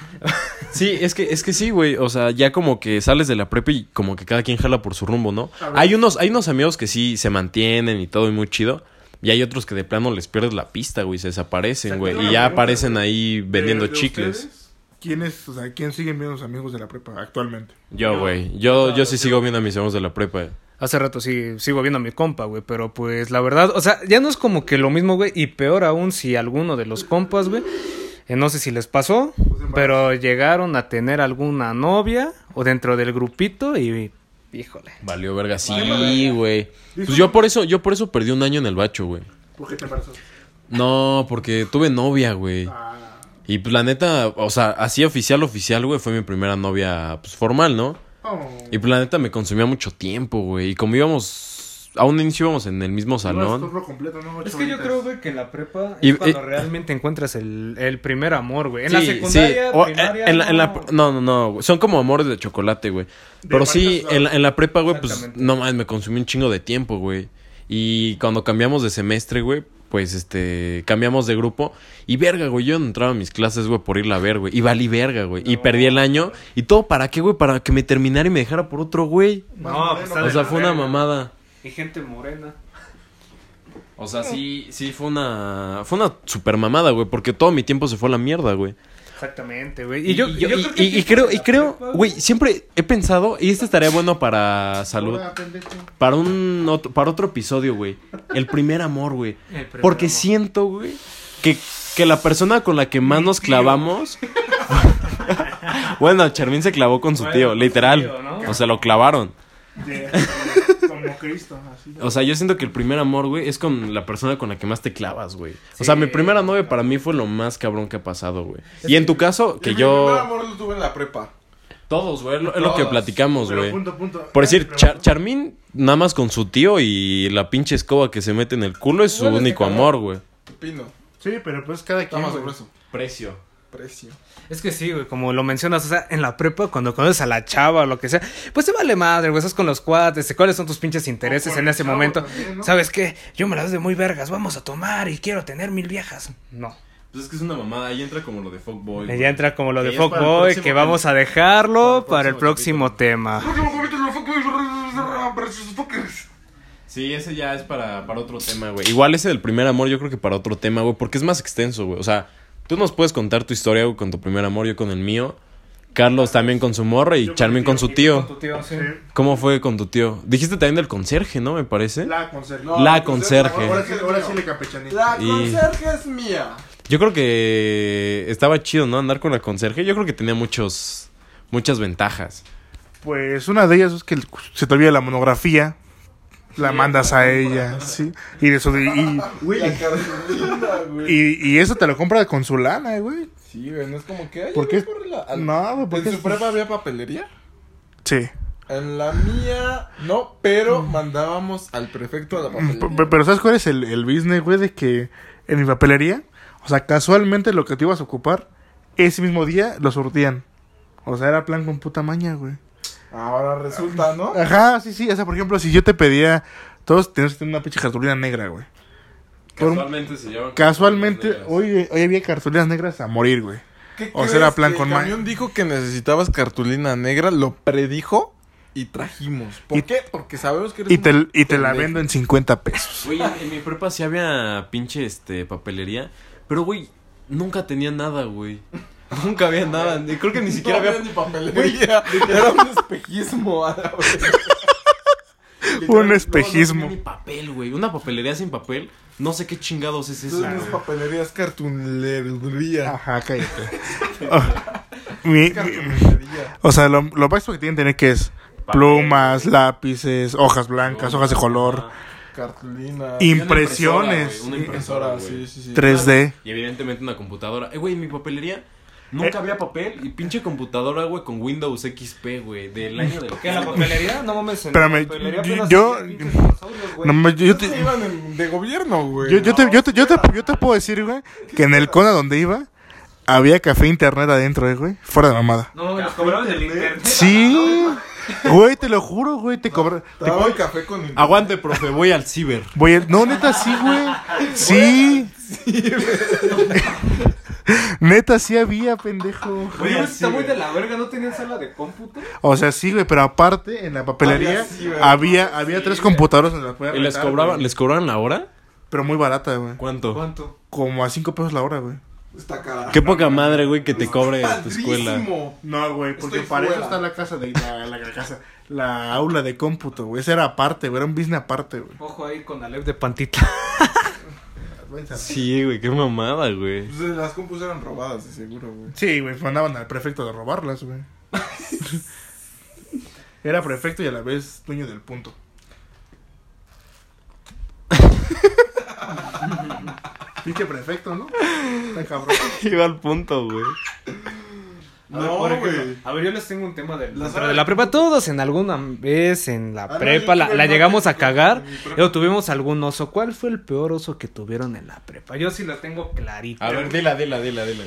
Sí, es que, es que sí, güey. O sea, ya como que sales de la prepa y como que cada quien jala por su rumbo, ¿no? Hay unos, hay unos amigos que sí se mantienen y todo y muy chido. Y hay otros que de plano les pierdes la pista, güey. Se desaparecen, güey. Y ya aparecen ahí vendiendo chicles. ustedes, ¿Quién es, o sea, quién siguen viendo sus amigos de la prepa actualmente? Yo, güey. Yo, yo sí sigo viendo a mis amigos de la prepa. hace rato sí sigo viendo a mi compa, güey, pero pues la verdad, o sea, ya no es como que lo mismo, güey, y peor aún si alguno de los compas, güey, eh, no sé si les pasó, pero llegaron a tener alguna novia o dentro del grupito y híjole. Valió verga. Sí, güey. Pues yo por eso, yo por eso perdí un año en el bacho, güey. ¿Por qué te embarazaste? No, porque tuve novia, güey. Ah, Y pues la neta, o sea, así oficial, oficial, güey, fue mi primera novia, pues formal, ¿no? oh. Y pues la neta me consumía mucho tiempo, güey. Y como íbamos, a un inicio íbamos en el mismo No, es salón. Es que yo creo, güey, que en la prepa Y- es cuando y- realmente encuentras el, el primer amor, güey. En la Sí, secundaria, sí. O, primaria, eh, en la- en la- no. no, no, no, güey. Son como amores de chocolate, güey. Pero sí, marcas, en la, en la prepa, güey, pues no mames, me consumí un chingo de tiempo, güey. Y cuando cambiamos de semestre, güey, pues este, cambiamos de grupo. Y verga, güey, yo no entraba a mis clases, güey, por irla a ver, güey. Y valí verga, güey. Y perdí el año. ¿Y todo para qué, güey? Para que me terminara y me dejara por otro, güey. No, pues O sea, la fue una mamada. Y gente morena. O sea, sí, sí, fue una. Fue una super mamada, güey. Porque todo mi tiempo se fue a la mierda, güey. Exactamente, güey. Y yo, y, yo y- creo que y- creo, y creo, prepa, güey, siempre he pensado, y esto estaría bueno para salud, para un otro, para otro episodio, güey. El primer amor, güey. Porque amor. siento, güey, que que la persona con la que más nos clavamos. bueno, Charmín se clavó con su Bueno, tío, literal. tío, ¿no? O sea, lo clavaron. De- como Cristo, así. O sea, yo siento que el primer amor, güey, es con la persona con la que más te clavas, güey. O sea, mi primera novia para mí fue lo más cabrón que ha pasado, güey. Y en tu caso, que Mi primer yo... amor lo tuve en la prepa. Todos, güey, es lo, es lo que platicamos, güey. punto, punto. Por decir, Char- Charmín, nada más con su tío y la pinche escoba que se mete en el culo es su único amor, güey. Pino. Sí, pero pues cada Está quien. más güey. grueso. Precio. Precio. Es que sí, güey, como lo mencionas, o sea, en la prepa, cuando conoces a la chava o lo que sea, pues te vale madre, güey, estás con los cuates, cuáles son tus pinches intereses en el ese chavo momento. también, ¿no? ¿Sabes qué? Yo me las doy de muy vergas, vamos a tomar y quiero tener mil viejas. No. Pues es que es una mamada. Ahí entra como lo de fuckboy. Ya entra como lo Que de para el próximo que tema. vamos a dejarlo Para para el el próximo próximo tema. Sí, ese ya es para, para otro tema, güey. Igual ese del primer amor, yo creo que para otro tema, güey, porque es más extenso, güey. O sea, tú nos puedes contar tu historia, con tu primer amor, yo con el mío. Carlos también con su morra y Charmin mi con su tío. Tu tío, sí. Sí. ¿Cómo fue con tu tío? Dijiste también del conserje, ¿no? Me parece. La conserje. La conserje. Ahora sí, ahora sí le. La Y- conserje es mía. Yo creo que estaba chido, ¿no? Andar con la conserje. Yo creo que tenía muchos, muchas ventajas. Pues una de ellas es que se te olvida la monografía. La mandas a ella, sí. Y de eso, y, y, y- y eso te lo compra con su lana, güey. Sí, güey, no es como que... ¿Por qué? No, güey, porque ¿En su prepa había papelería? Sí. En la mía, no, pero mandábamos al prefecto a la Mm, papelería. pe- Pero ¿sabes cuál es el, el business, güey? De que en mi papelería, o sea, casualmente lo que te ibas a ocupar, ese mismo día lo surtían. O sea, era plan con puta maña, güey. Ahora resulta, ¿no? Ajá, sí, sí. O sea, por ejemplo, si yo te pedía, todos tenías que tener una pinche cartulina negra, güey. Por Casualmente se llaman. Casualmente, hoy, hoy había cartulinas negras a morir, güey. ¿Qué O sea, era plan Que con El camión dijo que necesitabas cartulina negra, lo predijo y trajimos. ¿Por Y- qué? Porque sabemos que eres Y te, un y te la vendo en 50 pesos. Güey, en, en mi prepa sí había pinche este papelería. Pero, güey, nunca tenía nada, güey. Nunca había nada. ni- Creo que ni siquiera no había. había ni papelería. Era un espejismo. a la verga. Un espejismo. No, ni papel, güey. Una papelería sin papel. No sé qué chingados es eso. Es papelería, es cartulería. Ajá, cállate. Oh, mi- o sea, lo, lo básico que tienen que tener que es plumas, lápices, hojas blancas, hojas de color, Cartulina. Una Impresiones. impresora, Una impresora, Impresora, güey. sí, sí, sí. 3D. Y evidentemente una computadora. Eh, güey, mi papelería nunca Eh. había papel. Y pinche computadora, güey, con Windows XP, güey. Del año del ¿Qué, en la papelería? No mames, en Espérame, la papelería yo- apenas. No, mames, yo, Yo te, iban de gobierno, güey. yo, yo te, yo, te, yo, te, yo te puedo decir, güey, que en el CONA donde iba, había café internet adentro, eh, güey. Fuera de mamada. No mames, los cobraron del internet. Sí, güey, te lo juro, güey, te cobra. Te daban café con... Aguante, profe, voy al ciber. Voy No, neta, sí, güey. Sí. Neta, sí había, pendejo. Oye, está muy de la verga, ¿no tenían sala de cómputo? O sea, sí, güey, pero aparte, en la papelería Había, sí, güey. había, había tres computadoras las podías ¿Y les cobraban, güey. les cobraban la hora? Pero muy barata, güey. ¿Cuánto? ¿Cuánto? Como a cinco pesos la hora, güey. Está cara. Qué poca madre, güey, que te cobre tu escuela. No, güey, porque Estoy para eso está la casa de la, la- la casa, la aula de cómputo, güey. Esa era aparte, güey, era un business aparte, güey. Ojo ahí con Alep de Pantita. Sí, güey, qué mamada, güey. Pues las compus eran robadas, de seguro, güey. Sí, güey, mandaban al prefecto de robarlas, güey. Era prefecto y a la vez dueño del punto. Pinche prefecto, ¿no? Está cabrón. Iba al punto, güey. A No, güey. A ver, yo les tengo un tema de, La dentro sala de la prepa. Todos en alguna vez en la Ah, prepa la, la llegamos a cagar. Luego tuvimos algún oso. ¿Cuál fue el peor oso que tuvieron en la prepa? Yo sí lo tengo clarito. A ver, dila, dila, dila, dila.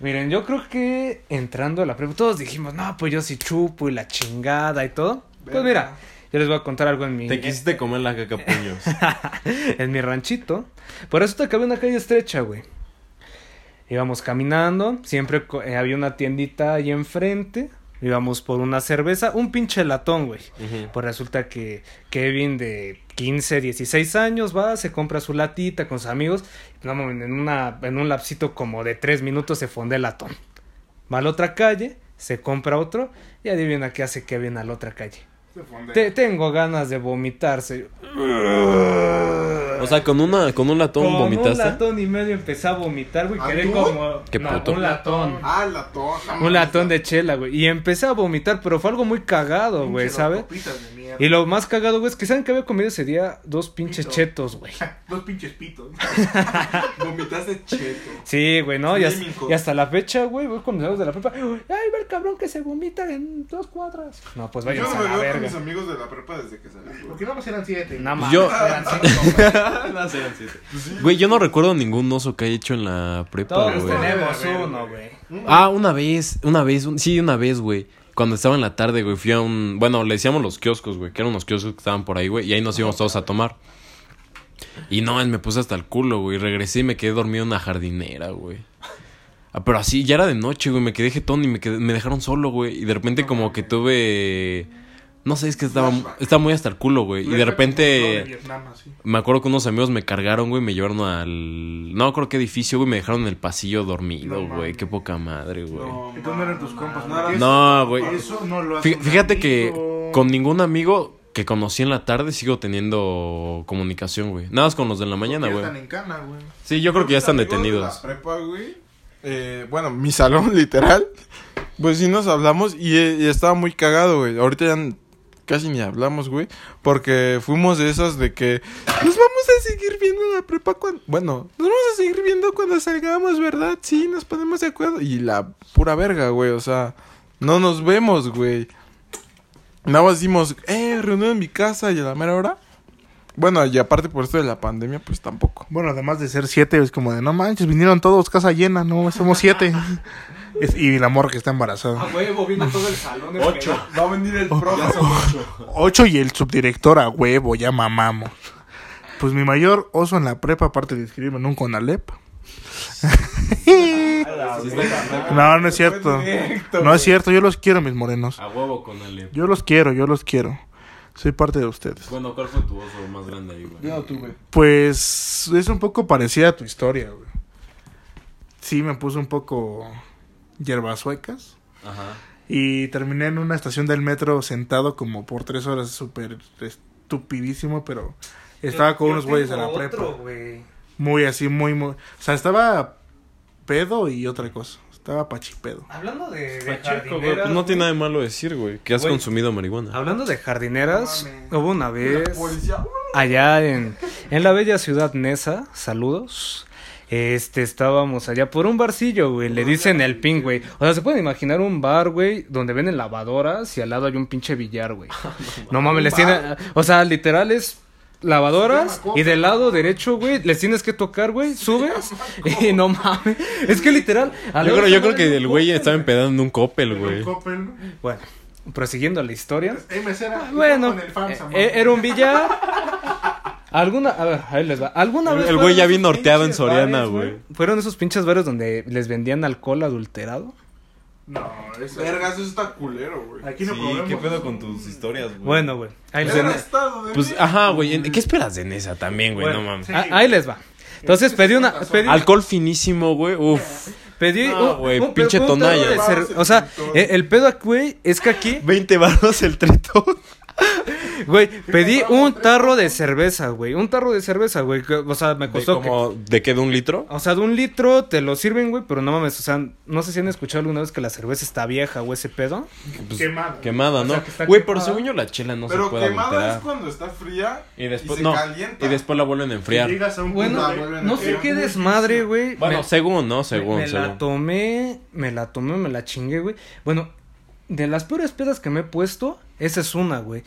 Miren, yo creo que entrando a la prepa, todos dijimos, no, pues yo sí chupo y la chingada y todo. Pues mira, yo les voy a contar algo en mi, Te quisiste comer la caca puños. en mi ranchito. Por resulta que había una calle estrecha, güey. Íbamos caminando, siempre eh, había una tiendita ahí enfrente. Íbamos por una cerveza, un pinche latón, güey. Pues resulta que Kevin de 15, 16 años va, se compra su latita con sus amigos. en, una, en un lapsito como de 3 minutos se funde el latón. Va a la otra calle, se compra otro y adivina qué hace Kevin a la otra calle. Te- tengo ganas de vomitarse. O sea, con una con un latón Con un vomitaste. latón y medio empecé a vomitar, güey. Quedé ¿Atún? como. Qué no, puto. Un latón. Ah, la tona. Un latón de chela, güey. Y empecé a vomitar, pero fue algo muy cagado, güey, ¿sabes? de mierda. Y lo más cagado, güey, es que ¿saben que había comido ese día? Dos pinches Pito. chetos, güey. Dos pinches pitos. Vomitaste cheto. Sí, güey, ¿no? Y, hasta- y la fecha, güey, voy con mis amigos de la prepa. Ay, ve el cabrón que se vomita en dos cuadras. No, pues no a me la veo con verga. mis amigos de la prepa desde que salí, güey. Porque no más eran siete. Nada más. Yo- Eran cinco, güey. No, sí, sí, sí. Güey, yo no recuerdo ningún oso que haya hecho en la prepa, Todos güey. tenemos uno, güey. güey. Ah, una vez, una vez, un- sí, una vez, güey. Cuando estaba en la tarde, güey, fui a un... Bueno, le decíamos los kioscos, güey, que eran unos kioscos que estaban por ahí, güey, y ahí nos íbamos todos a tomar. Y no, me puse hasta el culo, güey, regresé y me quedé dormido en una jardinera, güey. Ah, pero así, ya era de noche, güey, me quedé jetón y me, quedé- me dejaron solo, güey. Y de repente como que tuve... No sé, es que estaba, estaba muy hasta el culo, güey. Y de De repente... Vietnam. Me acuerdo que unos amigos me cargaron, güey, me llevaron al... No creo qué edificio, güey, me dejaron en el pasillo dormido, No güey. Qué poca madre, güey. Entonces no eran tus compas. No, porque No, güey. Eso no lo hace Fíjate que con ningún amigo que conocí en la tarde sigo teniendo comunicación, güey. Nada más con los de la mañana, güey. están en cana, güey. Sí, yo creo que ya están Amigos de detenidos. La prepa, güey. Eh, bueno, mi salón, literal. Pues sí nos hablamos y, eh, y estaba muy cagado, güey. Ahorita ya casi ni hablamos, güey. Porque fuimos de esas de que nos vamos a seguir viendo en la prepa cuando... Bueno, nos vamos a seguir viendo cuando salgamos, ¿verdad? Sí, nos ponemos de acuerdo. Y la pura verga, güey. O sea, no nos vemos, güey. Nada más decimos, eh, reunión en mi casa y a la mera hora. Bueno, y aparte por esto de la pandemia, pues tampoco. Bueno, además de ser siete, es como de no manches, vinieron todos casa llena, no, somos siete. Es- y la morra que está embarazada. huevo, vino todo el salón. Ocho. Va a venir el profe. Ocho y el subdirector a huevo, ya mamamos. Pues mi mayor oso en la prepa, aparte de inscribirme en un Conalep. no, no es cierto. No es cierto, yo los quiero, mis morenos. A huevo con Ale. Yo los quiero, yo los quiero. Soy parte de ustedes. Bueno, ¿cuál fue tu oso más grande ahí, güey? tuve. Pues es un poco parecida a tu historia, güey. Sí, me puse un poco hierbas suecas. Ajá. Y terminé en una estación del metro sentado como por tres horas, súper estupidísimo, pero estaba con unos güeyes de la prepa. Muy así, muy, muy... O sea, estaba pedo y otra cosa. Estaba pachipedo. Hablando de, de Pacheco, güey, jardineras, pues no tiene nada de malo decir, güey. Que has Güey. consumido marihuana. Hablando de jardineras, No hubo una vez Policía. allá en, en la bella ciudad Nesa, saludos. Este, estábamos allá por un barcillo, güey, le dicen el pin, güey. O sea, se pueden imaginar un bar, güey, donde venden lavadoras y al lado hay un pinche billar, güey. No mames, les tiene, o sea, literal es lavadoras y del lado derecho, güey, les tienes que tocar, güey, subes y no mames. Es que literal, al Yo creo, yo creo que el güey estaba empedando en un Coppel, güey. Un Coppel, ¿no? Bueno, prosiguiendo la historia. Eh, mesera, Bueno, con el FAMSA, eh, eh, era un billar. Alguna, a ver, ahí les va. ¿Alguna El- vez el güey ya bien norteado en Soriana, güey. Fueron esos pinches bares donde les vendían alcohol adulterado. No, eso... Vergas, eso está culero, güey. Aquí no Sí, probemos ¿qué pedo con tus historias, güey? Bueno, güey. Ahí, les- de Pues, ajá, güey. ¿en- ¿Qué esperas de Nesa también, güey? Bueno, no mames. sí. ah, ahí les va. Entonces pedí una. Pedí, Alcohol finísimo, güey. Uf. pedí No, un- güey, un- pinche tonalla. O sea, eh, el pedo, güey, es que aquí 20 baros el tretón. Güey, pedí un tarro de cerveza, güey. Un tarro de cerveza, güey. que, O sea, me ¿De, costó. que- como, ¿De qué? ¿De un litro? O sea, de un litro te lo sirven, güey, pero no mames, o sea, no sé si han escuchado alguna vez que la cerveza está vieja o ese pedo. Pues, Quemada. Quemada, O ¿no? sea, que está Güey, pero quemada. según yo la chela no Pero se puede quemada adulterar. es cuando está fría Y después, se no. calienta. Y después la vuelven a enfriar. Llegas a un Bueno, punto de- no sé qué desmadre, güey. Bueno, Me- según, ¿no? me, Según, me la según. tomé, me la tomé, me la chingué, güey. Bueno, de las peores pedas que me he puesto, esa es una, güey.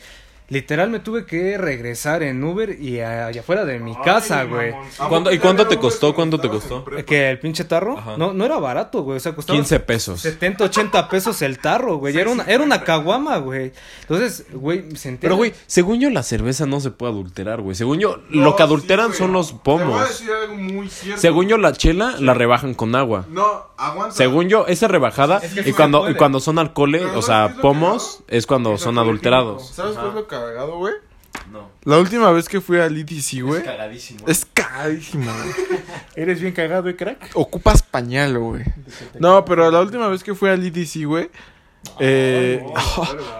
Literal me tuve que regresar en Uber y a- allá afuera de mi Ay, casa, güey. ¿Cuánto- y cuánto te costó? ¿Cuánto te costó? Que el pinche tarro, Ajá. no, no era barato, güey. O sea, costaba 15 pesos. 70, 80 pesos el tarro, güey. Era una, era una caguama, güey. Entonces, güey, se entera. Pero, güey, según yo la cerveza no se puede adulterar, güey. Según yo, No, lo que adulteran son los Te voy a pomos. decir algo muy cierto. Según yo la chela la rebajan con agua. No, aguanta. Según yo, esa rebajada Es que y cuando y cuando son alcoholes, o ¿sabes sea, pomos, es cuando son adulterados. ¿Sabes qué es lo cagado, güey? No. La última vez que fui al EDC, güey. cagadísimo. Es cagadísimo, güey. Eres bien cagado, ¿eh, crack? Ocupas pañal, güey. No, pero la última vez que fui al EDC, güey. Eh,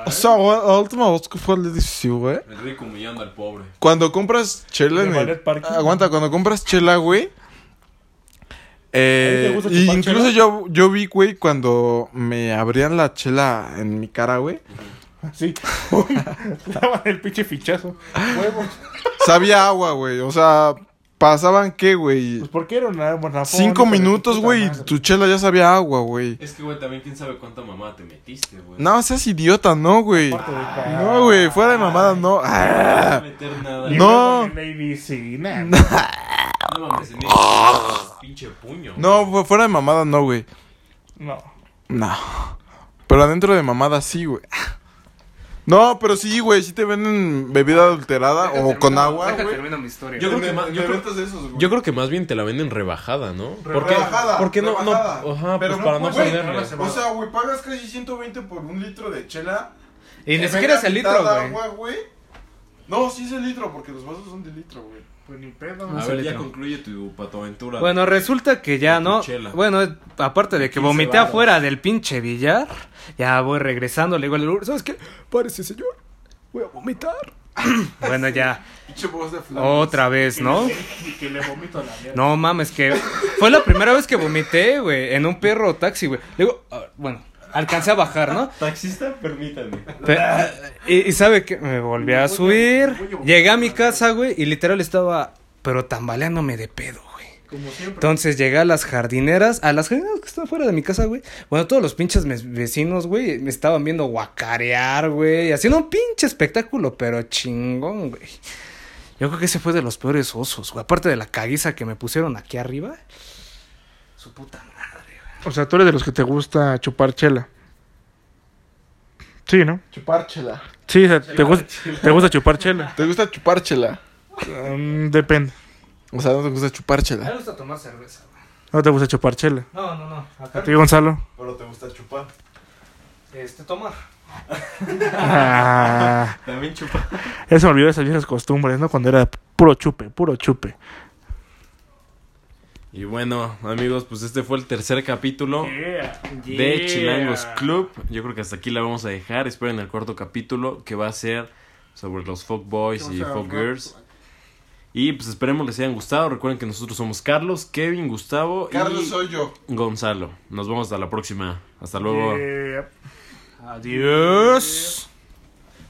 o sea, la última vez que fue al edificio, güey. El rico humillando al pobre. Cuando compras chela ¿De en el... Aguanta, cuando compras chela, güey. Eh, ¿A ti te gusta y incluso chela? yo, yo vi, güey, cuando me abrían la chela en mi cara, güey. Sí. Daban el pinche fichazo. Huevos. Sabía agua, güey. O sea, pasaban qué, güey. Pues porque era una buena Cinco minutos, güey, y tu chela ya sabía agua, güey. Es que, güey, también quién sabe cuánta mamá te metiste, güey. No seas idiota, no, güey. No, güey, fuera de mamada, no. No Ah. meter nada. No. Mames, en pinche puño. No, fu- fuera de mamada, no, güey. No. No. Pero adentro de mamada sí, güey. No, pero sí, güey, sí te venden bebida adulterada o con agua, Deja güey. termino mi historia. Yo creo que más- yo creo- de esos, güey. Yo creo que más bien te la venden rebajada, ¿no? ¿Por qué? Rebajada, Porque no, no, rebajada. ajá, Pero pues para no güey, perderle. O sea, güey, pagas casi 120 por un litro de chela. y ni que siquiera venga es el litro, quitada güey. agua, güey. No, sí es el litro, porque los vasos son de litro, güey. Pues ni pedo. A se ver, ya concluye tu patoaventura. Bueno, resulta que ya, ¿no? Chela. Bueno, aparte de que 15 vomité varos. afuera del pinche billar, ya voy regresando, le digo al ¿sabes qué? Párese, señor, voy a vomitar. bueno, ya, Pinche voz de Flanders. otra vez, ¿no? Que le vomito a la mierda. No mames, que fue la primera vez que vomité, güey, en un perro taxi, güey. Le digo, ah, bueno, alcancé a bajar, ¿no? Taxista, permítame. Pe- y, y sabe que me volví a subir, llegué a mi casa, güey, y literal estaba, pero tambaleándome de pedo, güey. Como siempre. Entonces llegué a las jardineras, a las jardineras que están fuera de mi casa, güey. Bueno, todos los pinches vecinos, güey, me estaban viendo guacarear, güey, haciendo un pinche espectáculo, pero chingón, güey. Yo creo que ese fue de los peores osos, güey. Aparte de la caguiza que me pusieron aquí arriba. Su puta madre. O sea, tú eres de los que te gusta chupar chela. Sí, ¿no? Chupar chela. Sí, o sea, te, gusta, te gusta chupar chela. ¿Te gusta chupar chela? Mm, depende. O sea, no te gusta chupar A mí chela. me gusta tomar cerveza, güey. No te gusta chupar chela. No, no, no. Acá ¿A ti, Gonzalo? Pero te gusta chupar. este, tomar. Ah, También chupa. eso me olvidó de esas viejas costumbres, ¿no? Cuando era puro chupe, puro chupe. Y bueno, amigos, pues este fue el tercer capítulo de Chilangos Club. Yo creo que hasta aquí la vamos a dejar. Esperen el cuarto capítulo que va a ser sobre los folk boys y folk girls. Y pues esperemos les hayan gustado. Recuerden que nosotros somos Carlos, Kevin, Gustavo Carlos y soy yo. Gonzalo. Nos vemos hasta la próxima. Hasta luego. Yeah. Adiós.